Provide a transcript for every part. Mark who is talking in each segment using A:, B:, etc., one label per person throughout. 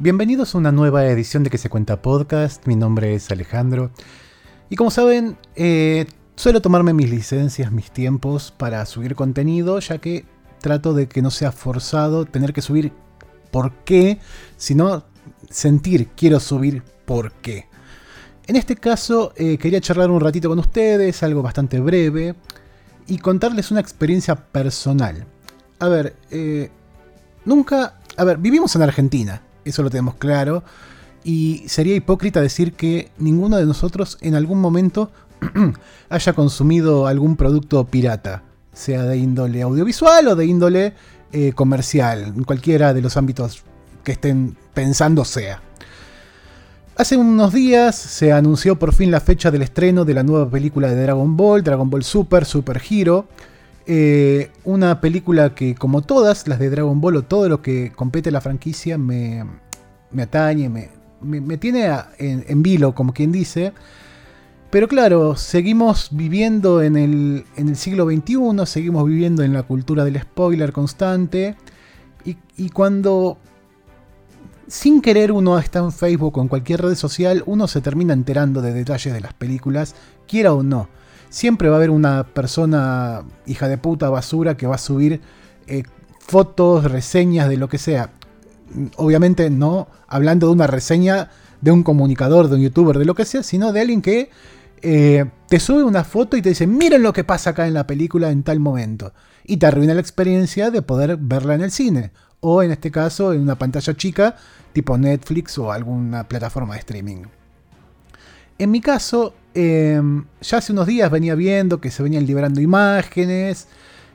A: Bienvenidos a una nueva edición de Que se cuenta podcast. Mi nombre es Alejandro. Y como saben, eh, suelo tomarme mis licencias, mis tiempos para subir contenido, ya que trato de que no sea forzado tener que subir por qué, sino sentir quiero subir por qué. En este caso eh, quería charlar un ratito con ustedes, algo bastante breve, y contarles una experiencia personal. A ver, eh, nunca... A ver, vivimos en Argentina, eso lo tenemos claro. Y sería hipócrita decir que ninguno de nosotros en algún momento haya consumido algún producto pirata, sea de índole audiovisual o de índole eh, comercial, en cualquiera de los ámbitos que estén pensando sea. Hace unos días se anunció por fin la fecha del estreno de la nueva película de Dragon Ball, Dragon Ball Super, Super Hero. Eh, una película que, como todas las de Dragon Ball o todo lo que compete a la franquicia, me, atañe, me, tiene en, vilo, como quien dice. Pero claro, seguimos viviendo en el, siglo XXI, seguimos viviendo en la cultura del spoiler constante. Y, cuando sin querer uno está en Facebook o en cualquier red social, uno se termina enterando de detalles de las películas, quiera o no siempre va a haber una persona hija de puta, basura, que va a subir eh, fotos, reseñas de lo que sea. Obviamente no hablando de una reseña de un comunicador, de un youtuber, de lo que sea, sino de alguien que eh, te sube una foto y te dice, miren lo que pasa acá en la película en tal momento. Y te arruina la experiencia de poder verla en el cine. O en este caso en una pantalla chica, tipo Netflix o alguna plataforma de streaming. En mi caso, Em, ya hace unos días venía viendo que se venían liberando imágenes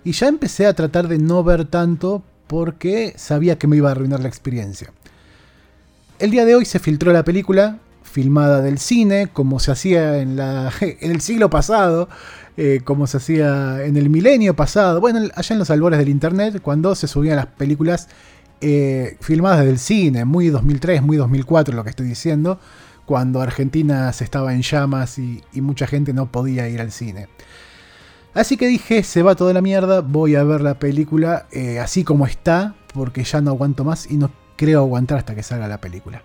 A: y ya empecé a tratar de no ver tanto porque sabía que me iba a arruinar la experiencia. El día de hoy se filtró la película, filmada del cine, como se hacía en, el siglo pasado, eh, como se hacía en el milenio pasado, bueno, allá en los albores del internet, cuando se subían las películas eh, filmadas del cine, muy 2003, muy 2004, lo que estoy diciendo cuando Argentina se estaba en llamas y, mucha gente no podía ir al cine. Así que dije, se va toda la mierda, voy a ver la película eh, así como está, porque ya no aguanto más y no creo aguantar hasta que salga la película.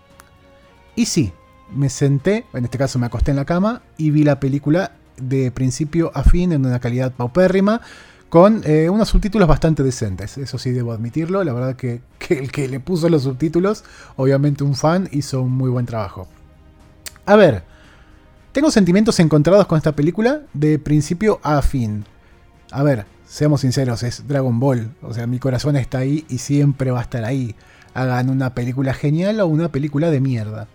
A: Y sí, me senté, en este caso me acosté en la cama y vi la película de principio a fin en una calidad paupérrima, con eh, unos subtítulos bastante decentes, eso sí debo admitirlo, la verdad que, que el que le puso los subtítulos, obviamente un fan, hizo un muy buen trabajo. A ver, tengo sentimientos encontrados con esta película de principio a fin. A ver, seamos sinceros, es Dragon Ball. O sea, mi corazón está ahí y siempre va a estar ahí. Hagan una película genial o una película de mierda.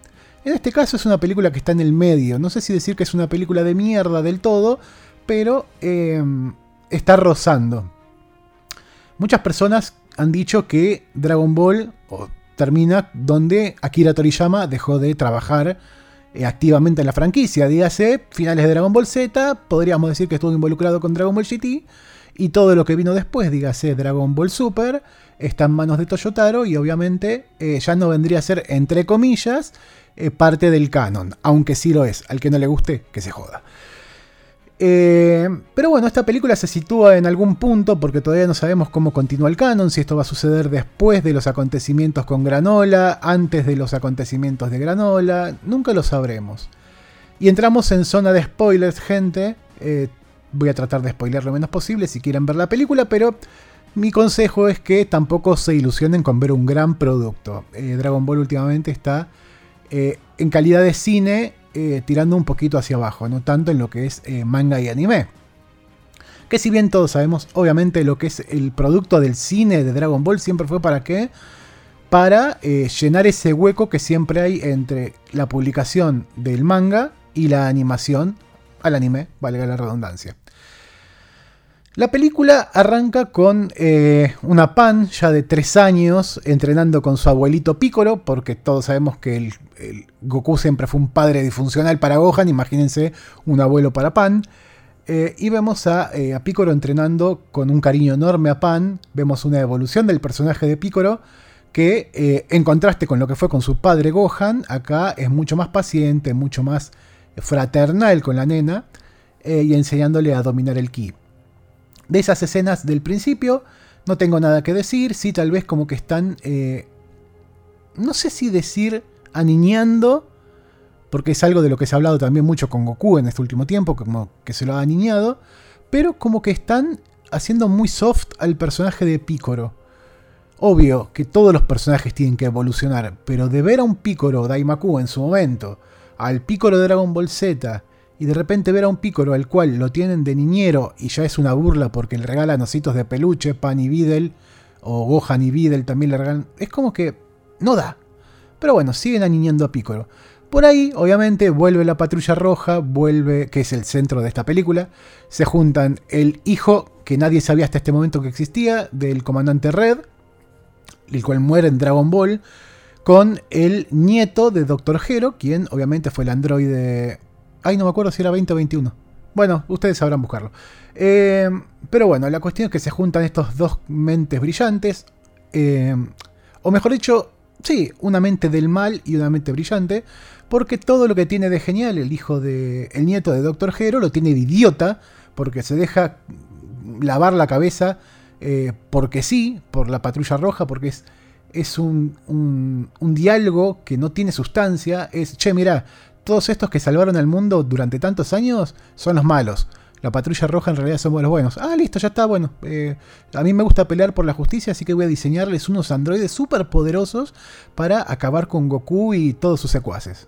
A: En este caso es una película que está en el medio. No sé si decir que es una película de mierda del todo, pero em, está rozando. Muchas personas han dicho que Dragon Ball termina donde Akira Toriyama dejó de trabajar activamente en la franquicia. Dígase, finales de Dragon Ball Z, podríamos decir que estuvo involucrado con Dragon Ball GT. Y todo lo que vino después, dígase Dragon Ball Super, está en manos de Toyotaro y obviamente eh, ya no vendría a ser, entre comillas, eh, parte del canon. Aunque sí lo es. Al que no le guste, que se joda. Eh, pero bueno, esta película se sitúa en algún punto porque todavía no sabemos cómo continúa el canon, si esto va a suceder después de los acontecimientos con Granola, antes de los acontecimientos de Granola, nunca lo sabremos. Y entramos en zona de spoilers, gente. Eh, voy a tratar de spoiler lo menos posible si quieren ver la película, pero mi consejo es que tampoco se ilusionen con ver un gran producto. Eh, Dragon Ball últimamente está en calidad de cine eh, tirando un poquito hacia abajo, no tanto en lo que es eh, manga y anime. Que si bien todos sabemos, obviamente lo que es el producto del cine de Dragon Ball siempre fue para qué? Para eh, llenar ese hueco que siempre hay entre la publicación del manga y la animación al anime, valga la redundancia. La película arranca con eh, una Pan ya de 3 años entrenando con su abuelito Piccolo, porque todos sabemos que el, Goku siempre fue un padre disfuncional para Gohan, imagínense un abuelo para Pan. Eh, y vemos a, eh, a, Piccolo entrenando con un cariño enorme a Pan. Vemos una evolución del personaje de Piccolo que en contraste con lo que fue con su padre Gohan, acá es mucho más paciente, mucho más fraternal con la nena y enseñándole a dominar el ki. De esas escenas del principio no tengo nada que decir, sí tal vez como que están... Eh, no sé si decir aniñando, porque es algo de lo que se ha hablado también mucho con Goku en este último tiempo, como que se lo ha aniñado, pero como que están haciendo muy soft al personaje de Picoro. Obvio que todos los personajes tienen que evolucionar, pero de ver a un Picoro Daimaku en su momento, al Picoro de Dragon Ball Z, y de repente ver a un Picoro al cual lo tienen de niñero y ya es una burla porque le regalan ositos de peluche, Pan y Videl, o Gohan y Videl también le regalan. Es como que no da. Pero bueno, siguen aniñando a Picoro. Por ahí, obviamente, vuelve la patrulla roja, vuelve, que es el centro de esta película. Se juntan el hijo, que nadie sabía hasta este momento que existía, del comandante Red, el cual muere en Dragon Ball, con el nieto de Dr. Hero, quien obviamente fue el androide... Ay, no me acuerdo si era 20 o 21. Bueno, ustedes sabrán buscarlo. Eh, pero bueno, la cuestión es que se juntan estos dos mentes brillantes. Eh, o mejor dicho, sí, una mente del mal y una mente brillante. Porque todo lo que tiene de genial el hijo de. el nieto de Dr. Hero lo tiene de idiota. Porque se deja lavar la cabeza eh, porque sí, por la patrulla roja, porque es, es un, un, diálogo que no tiene sustancia. Es, che, mira, todos estos que salvaron al mundo durante tantos años son los malos. La patrulla roja en realidad somos los buenos. Ah, listo, ya está, bueno. Eh, a mí me gusta pelear por la justicia, así que voy a diseñarles unos androides súper poderosos para acabar con Goku y todos sus secuaces.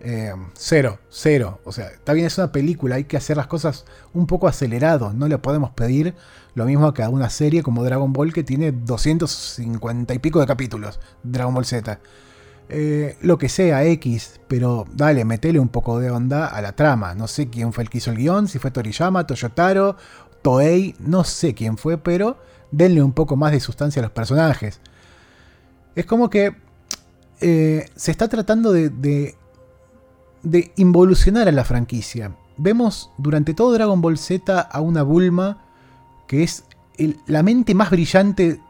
A: Eh, cero, cero. O sea, está bien, es una película, hay que hacer las cosas un poco acelerados. No le podemos pedir lo mismo que a una serie como Dragon Ball que tiene 250 y pico de capítulos. Dragon Ball Z. Eh, lo que sea, X, pero dale, metele un poco de onda a la trama. No sé quién fue el que hizo el guion, si fue Toriyama, Toyotaro, Toei, no sé quién fue, pero denle un poco más de sustancia a los personajes. Es como que eh, se está tratando de de involucionar a la franquicia. Vemos durante todo Dragon Ball Z a una Bulma que es la mente más brillante,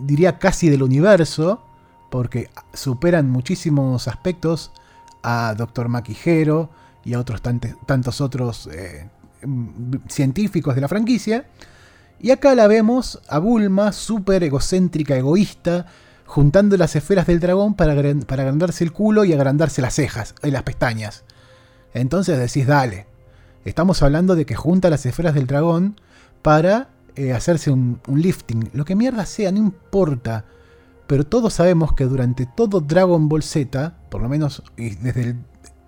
A: diría casi del universo, porque superan muchísimos aspectos a Dr. Maquijero y a otros tantos otros eh, científicos de la franquicia. Y acá la vemos a Bulma, súper egocéntrica, egoísta, juntando las esferas del dragón para, para agrandarse el culo y agrandarse las cejas y las pestañas. Entonces decís, dale, estamos hablando de que junta las esferas del dragón para eh, hacerse un, lifting. Lo que mierda sea, no importa. Pero todos sabemos que durante todo Dragon Ball Z, por lo menos desde el...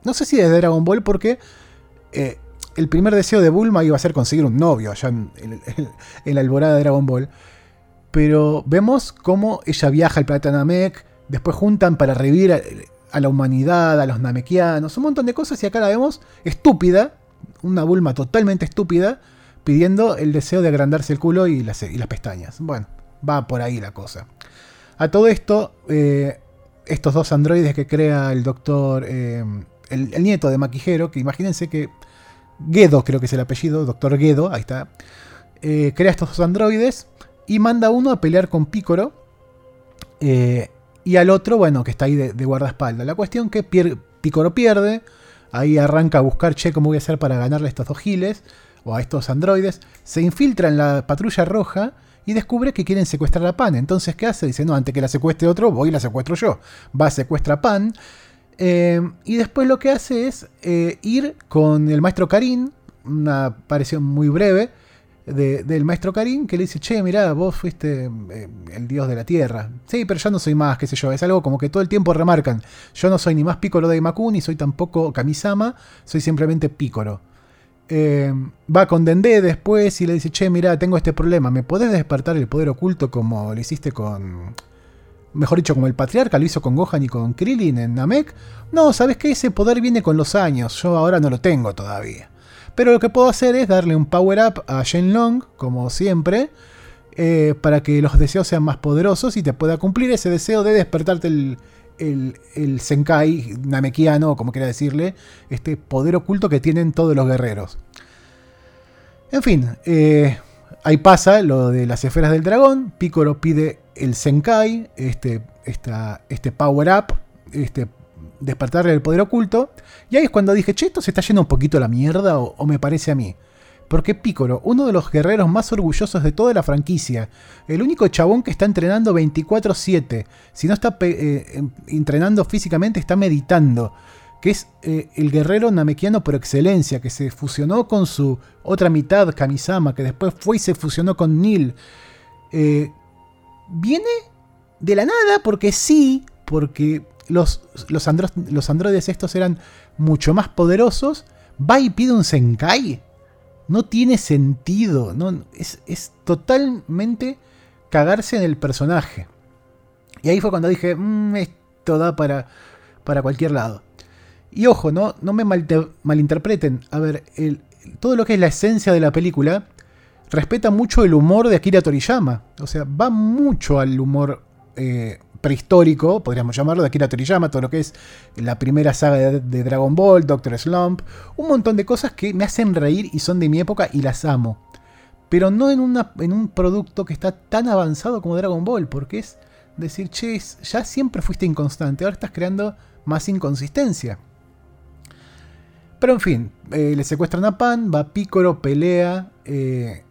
A: No sé si desde Dragon Ball porque eh, el primer deseo de Bulma iba a ser conseguir un novio allá en, en la alborada de Dragon Ball pero vemos cómo ella viaja al planeta Namek, después juntan para revivir a, la humanidad, a los namekianos, un montón de cosas, y acá la vemos estúpida, una Bulma totalmente estúpida, pidiendo el deseo de agrandarse el culo y las, pestañas. Bueno, va por ahí la cosa. A todo esto, eh, estos dos androides que crea el doctor, eh, el, nieto de Maquijero, que imagínense que Gedo, creo que es el apellido, doctor Gedo, ahí está, eh, crea estos dos androides y manda uno a pelear con Picoro. Eh, y al otro, bueno, que está ahí de, guardaespaldas. La cuestión que Picoro pierde. Ahí arranca a buscar, che, cómo voy a hacer para ganarle a estos dos giles. O a estos androides. Se infiltra en la patrulla roja. Y descubre que quieren secuestrar a Pan. Entonces, ¿qué hace? Dice, no, antes que la secuestre otro, voy y la secuestro yo. Va, secuestra a Pan. Eh, y después lo que hace es eh, ir con el maestro Karin. Una aparición muy breve del maestro Karim que le dice, che, mirá, vos fuiste eh, el dios de la tierra. Sí, pero yo no soy más, qué sé yo. Es algo como que todo el tiempo remarcan. Yo no soy ni más Piccolo de Imaku, ni soy tampoco Kamisama, soy simplemente Piccolo. Eh, va con Dende después y le dice, che, mirá, tengo este problema. ¿Me podés despertar el poder oculto como lo hiciste con... Mejor dicho, como el patriarca lo hizo con Gohan y con Krillin en Namek? No, ¿sabes qué? Ese poder viene con los años. Yo ahora no lo tengo todavía. Pero lo que puedo hacer es darle un power up a Shenlong, como siempre, eh, para que los deseos sean más poderosos y te pueda cumplir ese deseo de despertarte el, el, Senkai Namekiano, como quiera decirle, este poder oculto que tienen todos los guerreros. En fin, eh, ahí pasa lo de las esferas del dragón. Piccolo pide el Senkai, este, este power up, este despertarle el poder oculto. Y ahí es cuando dije, che, esto se está yendo un poquito la mierda, o, me parece a mí. Porque Piccolo, uno de los guerreros más orgullosos de toda la franquicia, el único chabón que está entrenando 24/7, si no está eh, em, entrenando físicamente, está meditando, que es eh, el guerrero namekiano por excelencia, que se fusionó con su otra mitad, Kamisama, que después fue y se fusionó con Nil. Eh, viene de la nada, porque sí, porque los, los, los androides estos eran mucho más poderosos, va y pide un Senkai. No tiene sentido, no, es, es totalmente cagarse en el personaje. Y ahí fue cuando dije, mmm, esto da para, para cualquier lado. Y ojo, no, no me malinterpreten. A ver, el, todo lo que es la esencia de la película respeta mucho el humor de Akira Toriyama. O sea, va mucho al humor eh, prehistórico, podríamos llamarlo, de Akira Toriyama, todo lo que es la primera saga de, Dragon Ball, Doctor Slump, un montón de cosas que me hacen reír y son de mi época y las amo. Pero no en, en un producto que está tan avanzado como Dragon Ball, porque es decir, che, ya siempre fuiste inconstante, ahora estás creando más inconsistencia. Pero en fin, eh, le secuestran a Pan, va Piccolo, pelea, eh,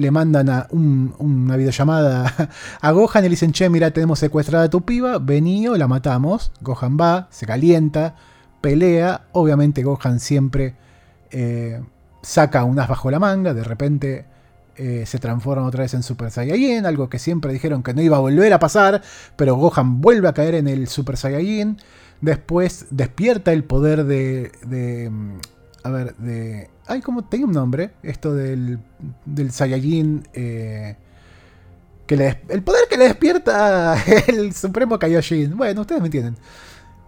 A: le mandan a una videollamada a Gohan y le dicen, che, mira, tenemos secuestrada a tu piba, venido, la matamos. Gohan va, se calienta, pelea. Obviamente Gohan siempre eh, saca un as bajo la manga, de repente eh, se transforma otra vez en Super Saiyajin, algo que siempre dijeron que no iba a volver a pasar, pero Gohan vuelve a caer en el Super Saiyajin. Después despierta el poder de, de a ver, de Ay, como tenía un nombre, esto del, del Saiyajin. Eh, que le, el poder que le despierta el Supremo Kaioshin. Bueno, ustedes me entienden.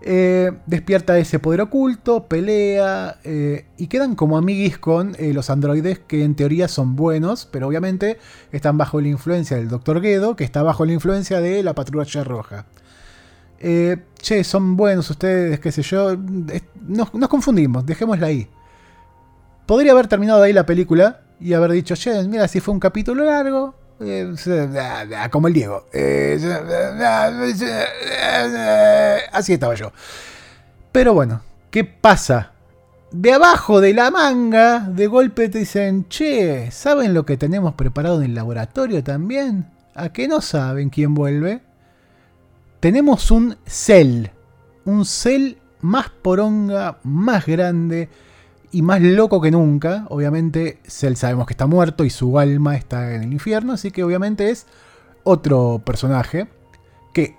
A: Eh, despierta ese poder oculto, pelea eh, y quedan como amiguis con los androides que en teoría son buenos, pero obviamente están bajo la influencia del Dr. Gedo, que está bajo la influencia de la patrulla roja. che, son buenos ustedes, qué sé yo. Nos, nos confundimos, dejémosla ahí. Podría haber terminado ahí la película y haber dicho, che, mira, si fue un capítulo largo, eh, como el Diego. Eh, así estaba yo. Pero bueno, ¿qué pasa? De abajo de la manga, de golpe te dicen, che, ¿saben lo que tenemos preparado en el laboratorio también? ¿A qué no saben quién vuelve? Tenemos un cel. Un cel más poronga, más grande y más loco que nunca. Obviamente, Cell sabemos que está muerto y su alma está en el infierno, así que obviamente es otro personaje que,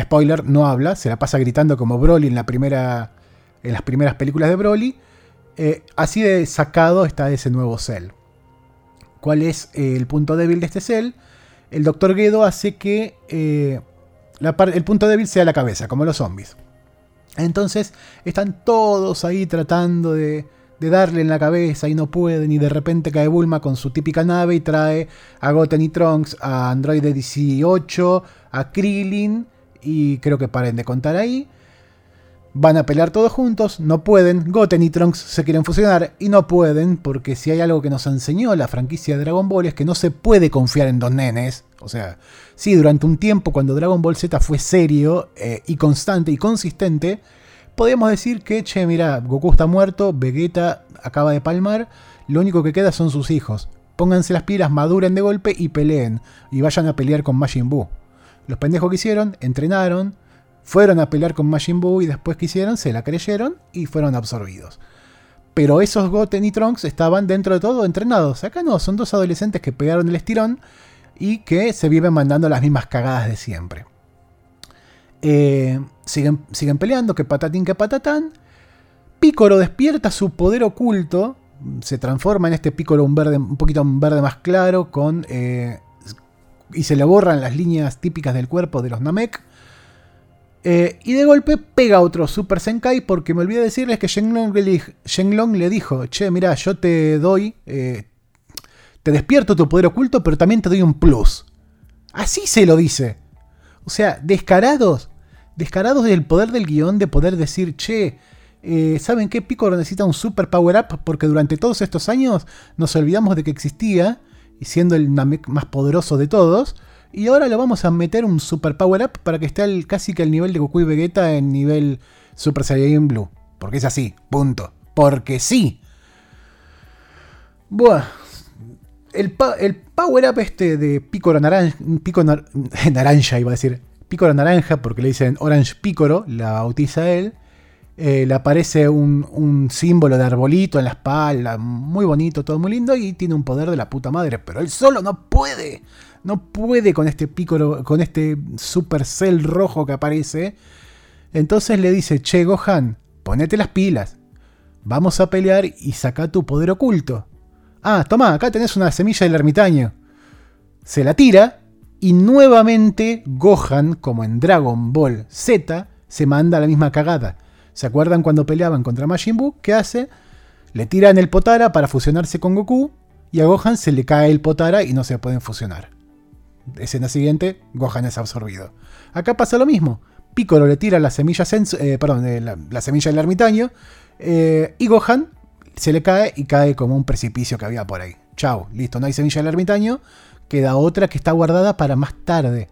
A: spoiler, no habla, se la pasa gritando como Broly en, las primeras películas de Broly. Eh, así de sacado está ese nuevo Cell. ¿Cuál es eh, el punto débil de este Cell? El Dr. Gedo hace que eh, el punto débil sea la cabeza, como los zombies. Entonces están todos ahí tratando de, darle en la cabeza y no pueden y de repente cae Bulma con su típica nave y trae a Goten y Trunks, a Android 18, a Krillin y creo que paren de contar ahí. Van a pelear todos juntos, no pueden, Goten y Trunks se quieren fusionar y no pueden porque si hay algo que nos enseñó la franquicia de Dragon Ball es que no se puede confiar en dos nenes. O sea, sí, durante un tiempo cuando Dragon Ball Z fue serio eh, y constante y consistente, podíamos decir que, che, mira, Goku está muerto, Vegeta acaba de palmar, lo único que queda son sus hijos. Pónganse las pilas, maduren de golpe y peleen. Y vayan a pelear con Majin Buu. Los pendejos que hicieron, entrenaron, fueron a pelear con Majin Buu y después que hicieron, se la creyeron y fueron absorbidos. Pero esos Goten y Trunks estaban dentro de todo entrenados. Acá no, son dos adolescentes que pegaron el estirón y que se viven mandando las mismas cagadas de siempre. Eh, siguen, siguen peleando, que patatín, que patatán. Pícoro despierta su poder oculto, se transforma en este Pícoro un, verde, un poquito un verde más claro, con, eh, y se le borran las líneas típicas del cuerpo de los Namek. Eh, y de golpe pega otro Super Senkai porque me olvidé decirles que Shenlong le, le dijo, che, mira, yo te doy, eh, te despierto tu poder oculto, pero también te doy un plus. Así se lo dice. O sea, descarados, descarados del poder del guion de poder decir, che, eh, ¿saben qué? Pico necesita un super power up porque durante todos estos años nos olvidamos de que existía, y siendo el Namek más poderoso de todos, y ahora lo vamos a meter un super power up para que esté casi que al nivel de Goku y Vegeta en nivel Super Saiyan Blue. Porque es así, punto. Porque sí. Buah. El, el power up este de Picoro naranja, Pico naranja iba a decir, Picoro naranja porque le dicen Orange Picoro, la bautiza él. Eh, le aparece un, un, símbolo de arbolito en la espalda, muy bonito, todo muy lindo, y tiene un poder de la puta madre, pero él solo no puede, no puede con este Picoro, con este supercell rojo que aparece. Entonces le dice, che Gohan, ponete las pilas, vamos a pelear y saca tu poder oculto. Ah, toma, acá tenés una semilla del ermitaño. Se la tira y nuevamente Gohan, como en Dragon Ball Z, se manda la misma cagada. ¿Se acuerdan cuando peleaban contra Majin Buu? ¿Qué hace? Le tiran el Potara para fusionarse con Goku y a Gohan se le cae el Potara y no se pueden fusionar. Escena siguiente, Gohan es absorbido. Acá pasa lo mismo. Piccolo le tira la semilla, eh, perdón, eh, la, semilla del ermitaño eh, y Gohan se le cae y cae como un precipicio que había por ahí. Chao, listo, no hay semilla del ermitaño. Queda otra que está guardada para más tarde.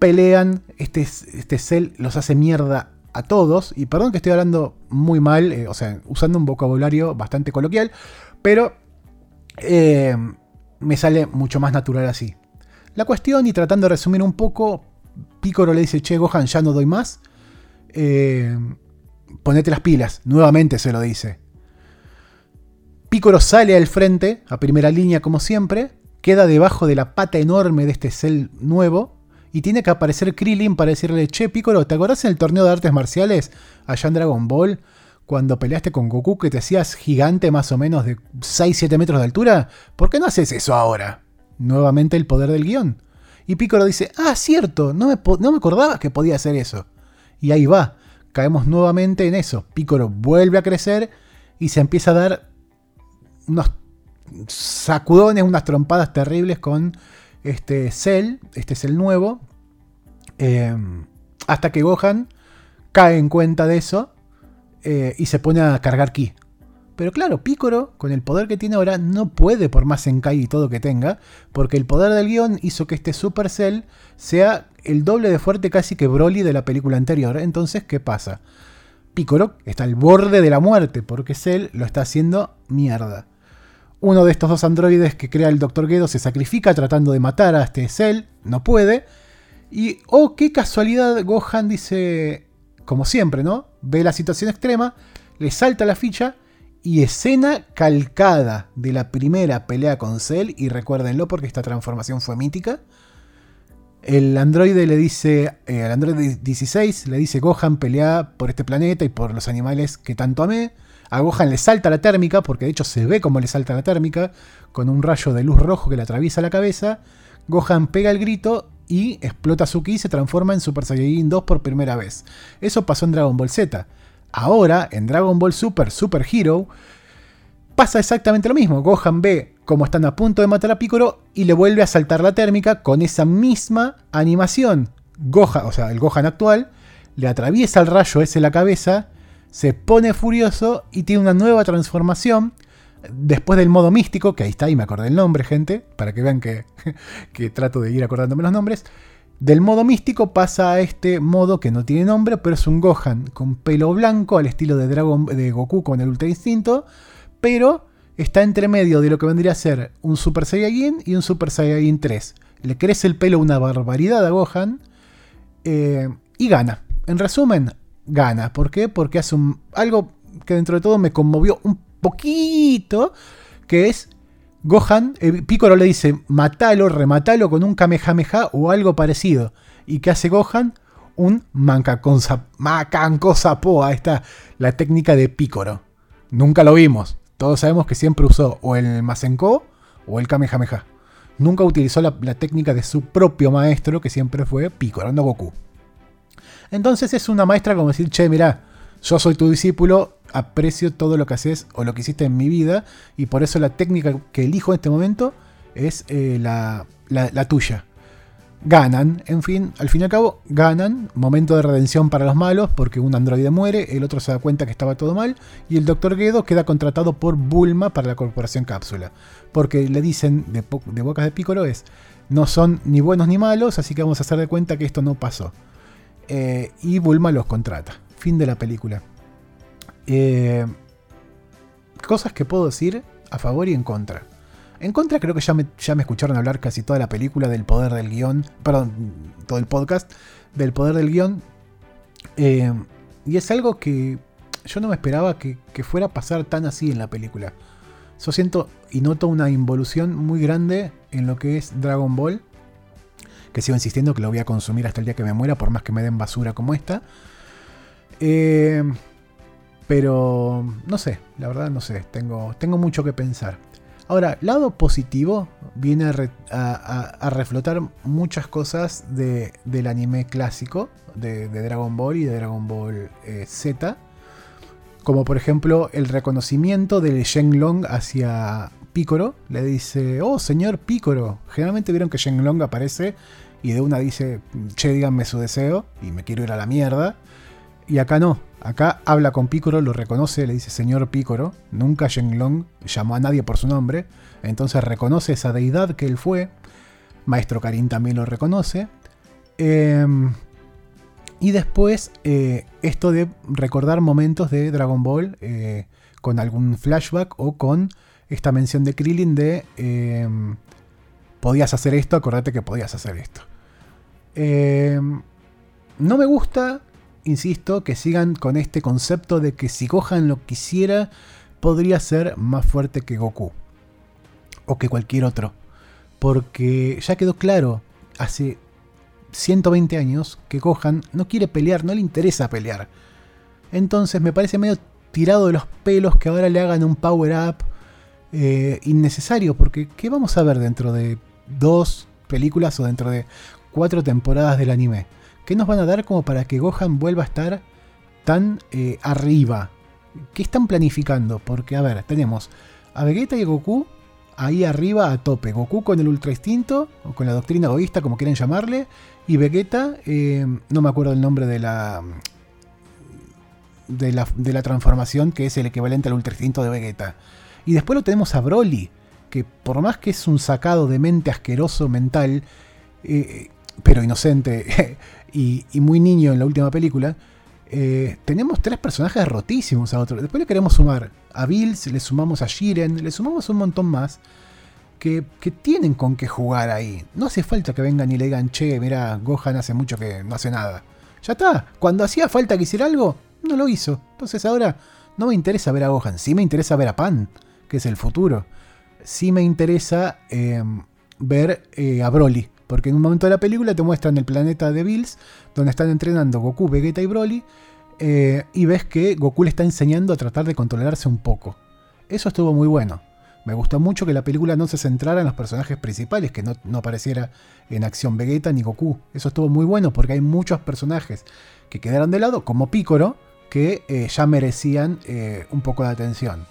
A: Pelean, este, este Cell los hace mierda a todos. Y perdón que estoy hablando muy mal, eh, o sea, usando un vocabulario bastante coloquial, pero eh, me sale mucho más natural así. La cuestión, y tratando de resumir un poco, Picoro le dice, che, Gohan, ya no doy más. Eh, ponete las pilas, nuevamente se lo dice. Picoro sale al frente, a primera línea como siempre, queda debajo de la pata enorme de este cel nuevo y tiene que aparecer Krillin para decirle, che, Piccolo, ¿te acordás en el torneo de artes marciales allá en Dragon Ball? Cuando peleaste con Goku que te hacías gigante más o menos de 6-7 metros de altura? ¿Por qué no haces eso ahora? Nuevamente el poder del guion. Y Piccolo dice, ah, cierto, no me, no me acordaba que podía hacer eso. Y ahí va, caemos nuevamente en eso. Piccolo vuelve a crecer y se empieza a dar unos sacudones, unas trompadas terribles con este Cell, este Cell nuevo, em, hasta que Gohan cae en cuenta de eso eh, y se pone a cargar ki. Pero claro, Piccolo, con el poder que tiene ahora, no puede por más Enkai y todo que tenga, porque el poder del guion hizo que este Super Cell sea el doble de fuerte casi que Broly de la película anterior. Entonces, ¿qué pasa? Piccolo está al borde de la muerte, porque Cell lo está haciendo mierda. Uno de estos dos androides que crea el Dr. Gedo se sacrifica tratando de matar a este Cell, no puede. Y, oh, qué casualidad, Gohan dice, como siempre, ¿no? Ve la situación extrema, le salta la ficha y escena calcada de la primera pelea con Cell, y recuérdenlo porque esta transformación fue mítica. El androide le dice, el eh, androide 16 le dice, Gohan pelea por este planeta y por los animales que tanto amé. A Gohan le salta la térmica, porque de hecho se ve como le salta la térmica, con un rayo de luz rojo que le atraviesa la cabeza. Gohan pega el grito y explota su ki y se transforma en Super Saiyajin 2 por primera vez. Eso pasó en Dragon Ball Z. Ahora, en Dragon Ball Super Super Hero, pasa exactamente lo mismo. Gohan ve cómo están a punto de matar a Piccolo y le vuelve a saltar la térmica con esa misma animación. O sea, el Gohan actual, le atraviesa el rayo ese la cabeza se pone furioso y tiene una nueva transformación. Después del modo místico, que ahí está, y me acordé el nombre, gente, para que vean que, trato de ir acordándome los nombres. Del modo místico pasa a este modo que no tiene nombre, pero es un Gohan con pelo blanco al estilo de, Dragon, de Goku con el Ultra Instinto, pero está entre medio de lo que vendría a ser un Super Saiyajin y un Super Saiyajin 3. Le crece el pelo una barbaridad a Gohan eh, y gana. En resumen, gana. ¿Por qué? Porque hace un, algo que dentro de todo me conmovió un poquito, que es Gohan, eh, Piccolo le dice, matalo, rematalo con un Kamehameha o algo parecido. ¿Y qué hace Gohan? Un Macanco Sapoa. Esta la técnica de Piccolo. Nunca lo vimos. Todos sabemos que siempre usó o el Masenko o el Kamehameha. Nunca utilizó la, la técnica de su propio maestro, que siempre fue Piccolo, no Goku. Entonces es una maestra como decir, che, mira, yo soy tu discípulo, aprecio todo lo que haces o lo que hiciste en mi vida y por eso la técnica que elijo en este momento es eh, la, tuya. Ganan, en fin, al fin y al cabo, ganan. Momento de redención para los malos porque un androide muere, el otro se da cuenta que estaba todo mal y el Dr. Gedo queda contratado por Bulma para la corporación Cápsula. Porque le dicen de, de bocas de Piccolo es, no son ni buenos ni malos, así que vamos a hacer de cuenta que esto no pasó. Eh, y Bulma los contrata. Fin de la película. Eh, cosas que puedo decir a favor y en contra. En contra creo que ya me, escucharon hablar casi toda la película del poder del guion, perdón, todo el podcast del poder del guion. Eh, y es algo que yo no me esperaba que, fuera a pasar tan así en la película. Yo siento y noto una involución muy grande en lo que es Dragon Ball. Que sigo insistiendo que lo voy a consumir hasta el día que me muera, por más que me den basura como esta. Eh, pero no sé, la verdad no sé, tengo, tengo mucho que pensar. Ahora, lado positivo, viene a, reflotar muchas cosas del anime clásico, de, Dragon Ball y de Dragon Ball eh, Z. Como por ejemplo el reconocimiento del Shenlong hacia Picoro. Le dice, oh señor Picoro. Generalmente vieron que Shenlong aparece y de una dice, che, díganme su deseo y me quiero ir a la mierda. Y acá no, acá habla con Picoro, lo reconoce, le dice señor Picoro. Nunca Shenlong llamó a nadie por su nombre. Entonces reconoce esa deidad que él fue. Maestro Karin también lo reconoce. Eh, y después, eh, esto de recordar momentos de Dragon Ball eh, con algún flashback o con esta mención de Krillin de em, podías hacer esto, acordate que podías hacer esto. Em, no me gusta, insisto, que sigan con este concepto de que si Gohan lo quisiera, podría ser más fuerte que Goku. O que cualquier otro. Porque ya quedó claro hace 120 años que Gohan no quiere pelear, no le interesa pelear. Entonces me parece medio tirado de los pelos que ahora le hagan un power up eh, innecesario, porque ¿qué vamos a ver dentro de dos películas o dentro de cuatro temporadas del anime? ¿Qué nos van a dar como para que Gohan vuelva a estar tan eh, arriba? ¿Qué están planificando? Porque, a ver, tenemos a Vegeta y Goku ahí arriba a tope. Goku con el Ultra Instinto, o con la doctrina egoísta, como quieran llamarle, y Vegeta, eh, no me acuerdo el nombre de la, de la, transformación, que es el equivalente al Ultra Instinto de Vegeta. Y después lo tenemos a Broly, que por más que es un sacado de mente asqueroso mental, eh, pero inocente y, muy niño en la última película, eh, tenemos tres personajes rotísimos a otro. Después le queremos sumar a Bills, le sumamos a Jiren, le sumamos un montón más que, tienen con qué jugar ahí. No hace falta que vengan y le digan, che, mira, Gohan hace mucho que no hace nada. Ya está, cuando hacía falta que hiciera algo, no lo hizo. Entonces ahora no me interesa ver a Gohan, sí me interesa ver a Pan, que es el futuro. Sí me interesa em, ver eh, a Broly, porque en un momento de la película te muestran el planeta de Bills, donde están entrenando Goku, Vegeta y Broly, eh, y ves que Goku le está enseñando a tratar de controlarse un poco. Eso estuvo muy bueno. Me gustó mucho que la película no se centrara en los personajes principales, que no, apareciera en acción Vegeta ni Goku. Eso estuvo muy bueno porque hay muchos personajes que quedaron de lado, como Piccolo, que eh, ya merecían eh, un poco de atención.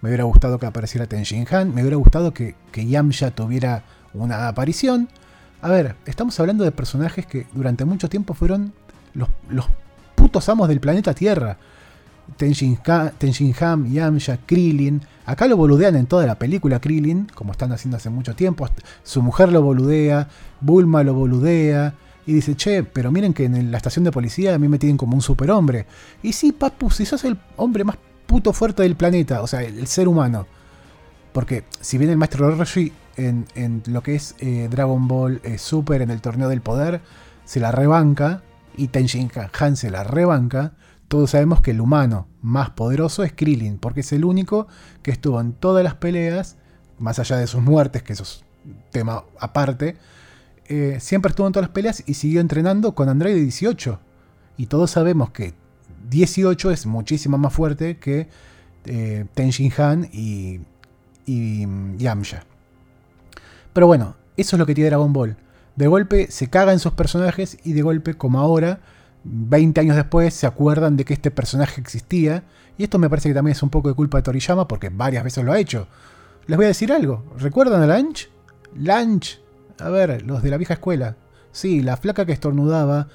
A: Me hubiera gustado que apareciera Tenshin Han, me hubiera gustado que, que Yamcha tuviera una aparición. A ver, estamos hablando de personajes que durante mucho tiempo fueron los, los putos amos del planeta Tierra. Tenshin, Han, Yamcha, Krillin. Acá lo boludean en toda la película Krillin, como están haciendo hace mucho tiempo. Su mujer lo boludea, Bulma lo boludea. Y dice, che, pero miren que en la estación de policía a mí me tienen como un superhombre. Y sí, papu, si sos el hombre más puto fuerte del planeta, o sea, el, ser humano. Porque si bien el maestro Roshi en, lo que es eh, Dragon Ball eh, Super en el torneo del poder se la rebanca, y Tenshin Han se la rebanca, todos sabemos que el humano más poderoso es Krillin, porque es el único que estuvo en todas las peleas, más allá de sus muertes, que eso es tema aparte, eh, siempre estuvo en todas las peleas y siguió entrenando con Android 18. Y todos sabemos que 18 es muchísimo más fuerte que eh, Tenshin Han y, y Yamcha. Pero bueno, eso es lo que tiene Dragon Ball de golpe se caga en sus personajes y de golpe, como ahora, 20 años después, se acuerdan de que este personaje existía. Y esto me parece que también es un poco de culpa de Toriyama porque varias veces lo ha hecho. Les voy a decir algo. ¿Recuerdan a Lunch? Lunch. A ver, los de la vieja escuela. Sí, la flaca que estornudaba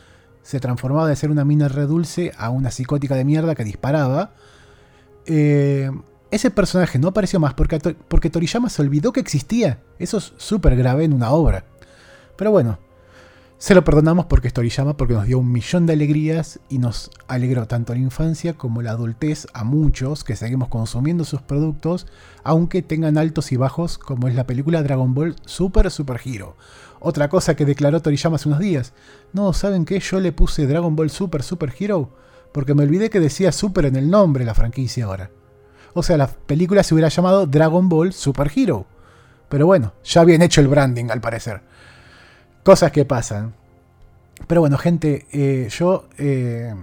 A: se transformaba de ser una mina redulce a una psicótica de mierda que disparaba. Eh, ese personaje no apareció más porque, porque Toriyama se olvidó que existía. Eso es súper grave en una obra. Pero bueno, Se lo perdonamos porque es Toriyama, porque nos dio un millón de alegrías y nos alegró tanto la infancia como la adultez a muchos que seguimos consumiendo sus productos, aunque tengan altos y bajos, como es la película Dragon Ball Super Super Hero. Otra cosa que declaró Toriyama hace unos días. No, ¿saben qué? Yo le puse Dragon Ball Super Super Hero porque me olvidé que decía Super en el nombre la franquicia ahora. O sea, la película se hubiera llamado Dragon Ball Super Hero. Pero bueno, ya bien hecho el branding al parecer. Cosas que pasan. Pero bueno, gente, eh, yo eh,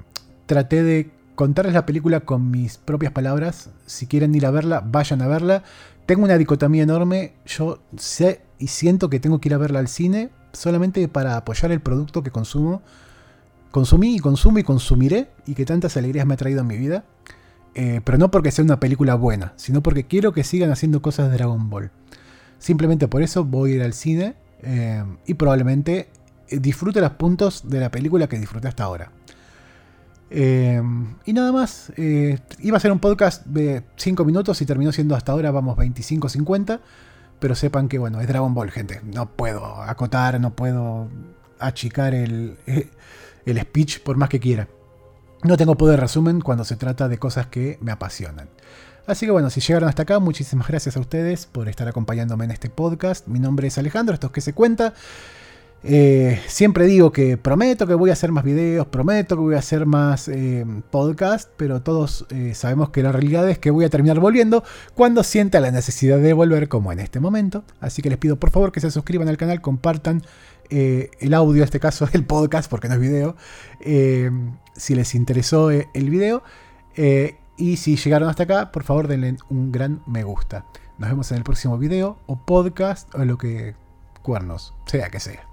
A: traté de contarles la película con mis propias palabras. Si quieren ir a verla, vayan a verla. Tengo una dicotomía enorme. Yo sé y siento que tengo que ir a verla al cine solamente para apoyar el producto que consumo. Consumí y consumo y consumiré y que tantas alegrías me ha traído en mi vida. Eh, pero no porque sea una película buena, sino porque quiero que sigan haciendo cosas de Dragon Ball. Simplemente por eso voy a ir al cine eh, y probablemente eh, disfrute los puntos de la película que disfruté hasta ahora. Y nada más, iba a ser un podcast de 5 minutos y terminó siendo hasta ahora, vamos, 25-50. Pero sepan que, bueno, es Dragon Ball, gente. No puedo acotar, no puedo achicar el, el speech por más que quiera. No tengo poder de resumen cuando se trata de cosas que me apasionan. Así que bueno, si llegaron hasta acá, muchísimas gracias a ustedes por estar acompañándome en este podcast. Mi nombre es Alejandro, esto es que se cuenta. Eh, siempre digo que prometo que voy a hacer más videos, prometo que voy a hacer más eh, podcast, pero todos eh, sabemos que la realidad es que voy a terminar volviendo cuando sienta la necesidad de volver como en este momento. Así que les pido por favor que se suscriban al canal, compartan el audio, en este caso el podcast, porque no es video, si les interesó el video. Y si llegaron hasta acá, por favor denle un gran me gusta. Nos vemos en el próximo video o podcast o lo que cuernos, sea que sea.